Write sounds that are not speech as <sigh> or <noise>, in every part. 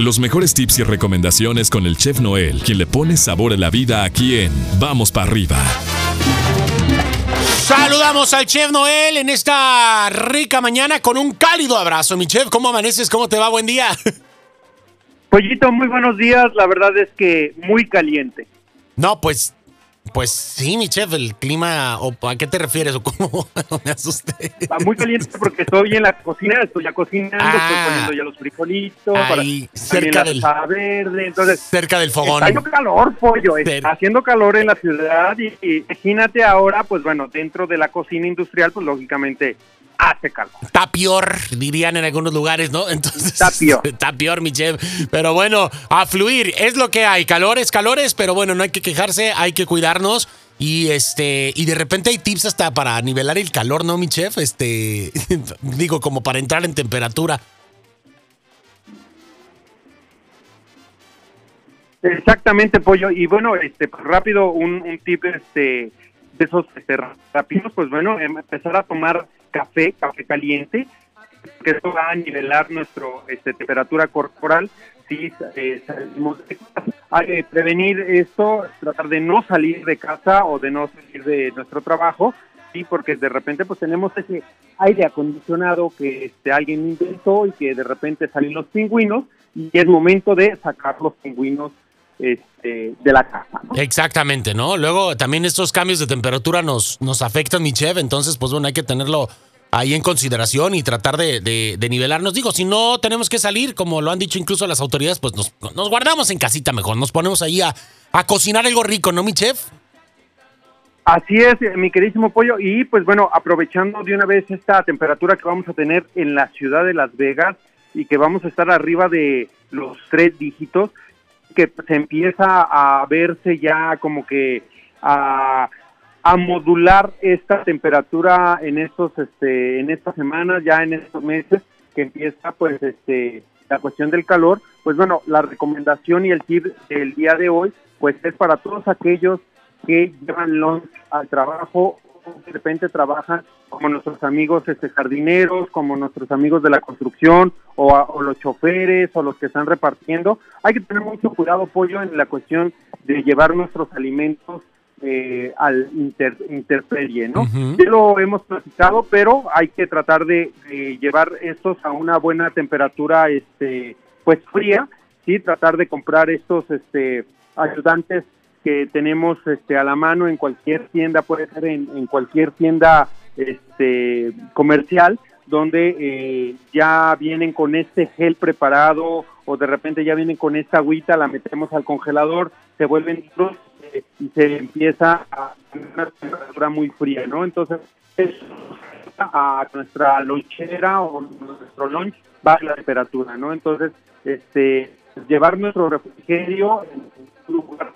Los mejores tips y recomendaciones con el chef Noel, quien le pone sabor a la vida aquí en Vamos para arriba. Saludamos al chef Noel en esta rica mañana con un cálido abrazo. Mi chef, ¿cómo amaneces? ¿Cómo te va? Buen día. Pollito, muy buenos días. La verdad es que muy caliente. No, pues pues sí, mi chef, el clima, ¿a qué te refieres? ¿O cómo <laughs> me asusté? muy caliente porque estoy en la cocina, estoy ya cocinando, estoy ah. poniendo ya los frijolitos, ahí, cerca del verde, entonces cerca del fogón. Está haciendo calor, pollo, está haciendo calor en la ciudad y, imagínate ahora, pues bueno, dentro de la cocina industrial, pues lógicamente hace calor. Está peor, dirían en algunos lugares, ¿no? <laughs> Entonces, está peor. Está peor, mi chef. Pero bueno, a fluir, es lo que hay. Calores, calores, pero bueno, no hay que quejarse, hay que cuidarnos. Y este, y de repente hay tips hasta para nivelar el calor, ¿no, mi chef? Este, <laughs> digo, como para entrar en temperatura. Exactamente, pollo. Y bueno, este, pues, rápido, un, un tip este, de esos este, rápidos, pues bueno, em, empezar a tomar café, café caliente, que eso va a nivelar nuestra este, temperatura corporal. Si eh. Hay que prevenir esto, tratar de no salir de casa o de no salir de nuestro trabajo, sí, porque de repente pues tenemos ese aire acondicionado que este, alguien inventó y que de repente salen los pingüinos y es momento de sacar los pingüinos este, de la casa. Exactamente, ¿no? Luego también estos cambios de temperatura nos, nos afectan, mi chef, entonces pues bueno, hay que tenerlo ahí en consideración y tratar de, de, nivelarnos. Digo, si no tenemos que salir, como lo han dicho incluso las autoridades, pues nos, nos guardamos en casita mejor, nos ponemos ahí a, a cocinar algo rico, ¿no, mi chef? Así es, mi queridísimo pollo. Y pues bueno, aprovechando de una vez esta temperatura que vamos a tener en la ciudad de Las Vegas y que vamos a estar arriba de los tres dígitos, que se empieza a verse ya como que a, modular esta temperatura en estos este en estas semanas ya en estos meses que empieza pues este la cuestión del calor. Pues bueno la recomendación y el tip del día de hoy pues es para todos aquellos que llevan lunch al trabajo de repente trabajan como nuestros amigos este, jardineros, como nuestros amigos de la construcción o, los choferes o los que están repartiendo. Hay que tener mucho cuidado, Pollo, en la cuestión de llevar nuestros alimentos eh, al inter, interperie, ¿no? Ya lo hemos platicado, pero hay que tratar de, llevar estos a una buena temperatura, este, pues fría, sí, tratar de comprar estos, este, ayudantes que tenemos este, a la mano en cualquier tienda, puede ser en, cualquier tienda este, comercial, donde eh, ya vienen con este gel preparado o de repente ya vienen con esta agüita, la metemos al congelador, se vuelven eh, y se empieza a una temperatura muy fría, ¿no? Entonces, a nuestra lonchera o nuestro lunch va la temperatura, ¿no? Entonces, este, llevar nuestro refrigerio en un lugar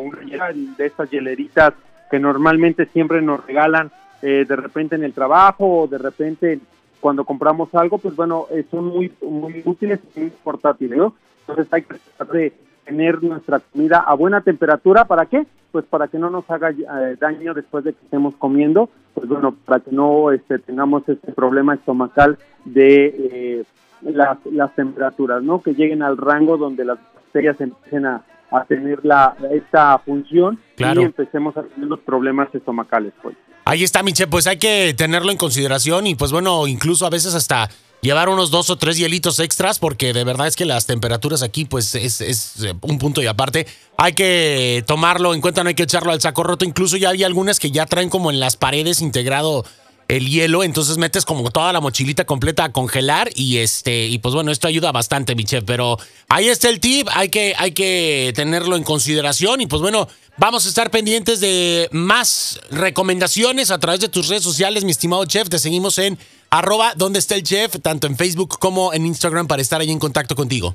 una de estas hieleritas que normalmente siempre nos regalan eh, de repente en el trabajo o de repente cuando compramos algo, pues bueno, eh, son muy, muy útiles y muy portátiles, ¿no? Entonces hay que tratar de tener nuestra comida a buena temperatura, ¿para qué? Pues para que no nos haga eh, daño después de que estemos comiendo, pues bueno, para que no este, tengamos este problema estomacal de las, las temperaturas, ¿no? Que lleguen al rango donde las bacterias empiecen a, a tener la, esta función y empecemos a tener los problemas estomacales. Pues. Ahí está, Miche, pues hay que tenerlo en consideración y pues bueno, incluso a veces hasta llevar unos dos o tres hielitos extras porque de verdad es que las temperaturas aquí pues es, eh, un punto y aparte. Hay que tomarlo en cuenta, no hay que echarlo al saco roto. Incluso ya hay algunas que ya traen como en las paredes integrado el hielo, entonces metes como toda la mochilita completa a congelar y este y pues bueno, esto ayuda bastante, mi chef, pero ahí está el tip, hay que hay que tenerlo en consideración y pues bueno, vamos a estar pendientes de más recomendaciones a través de tus redes sociales, mi estimado chef, te seguimos en arroba donde está el chef, tanto en Facebook como en Instagram para estar ahí en contacto contigo.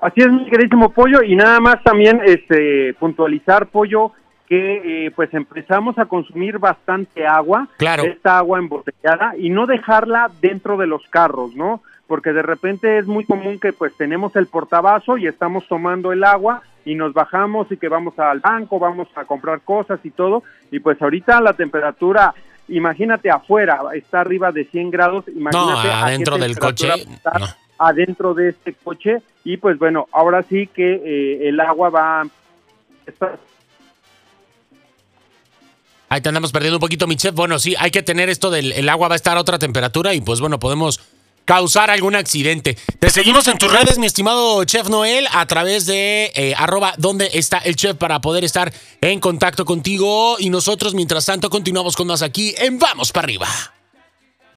Así es, mi queridísimo Pollo, y nada más también este puntualizar, Pollo, que eh, pues empezamos a consumir bastante agua, claro. esta agua embotellada y no dejarla dentro de los carros, ¿no? Porque de repente es muy común que pues tenemos el portabazo y estamos tomando el agua y nos bajamos y que vamos al banco, vamos a comprar cosas y todo y pues ahorita la temperatura imagínate afuera, está arriba de 100 grados, imagínate no, adentro del coche. adentro de este coche y pues bueno, ahora sí que eh, el agua va Ahí te andamos perdiendo un poquito, mi chef. Bueno, sí, hay que tener esto del el agua va a estar a otra temperatura y pues bueno, podemos causar algún accidente. Te seguimos en tus redes, mi estimado Chef Noel, a través de eh, arroba donde está el chef para poder estar en contacto contigo. Y nosotros, mientras tanto, continuamos con más aquí en Vamos para arriba.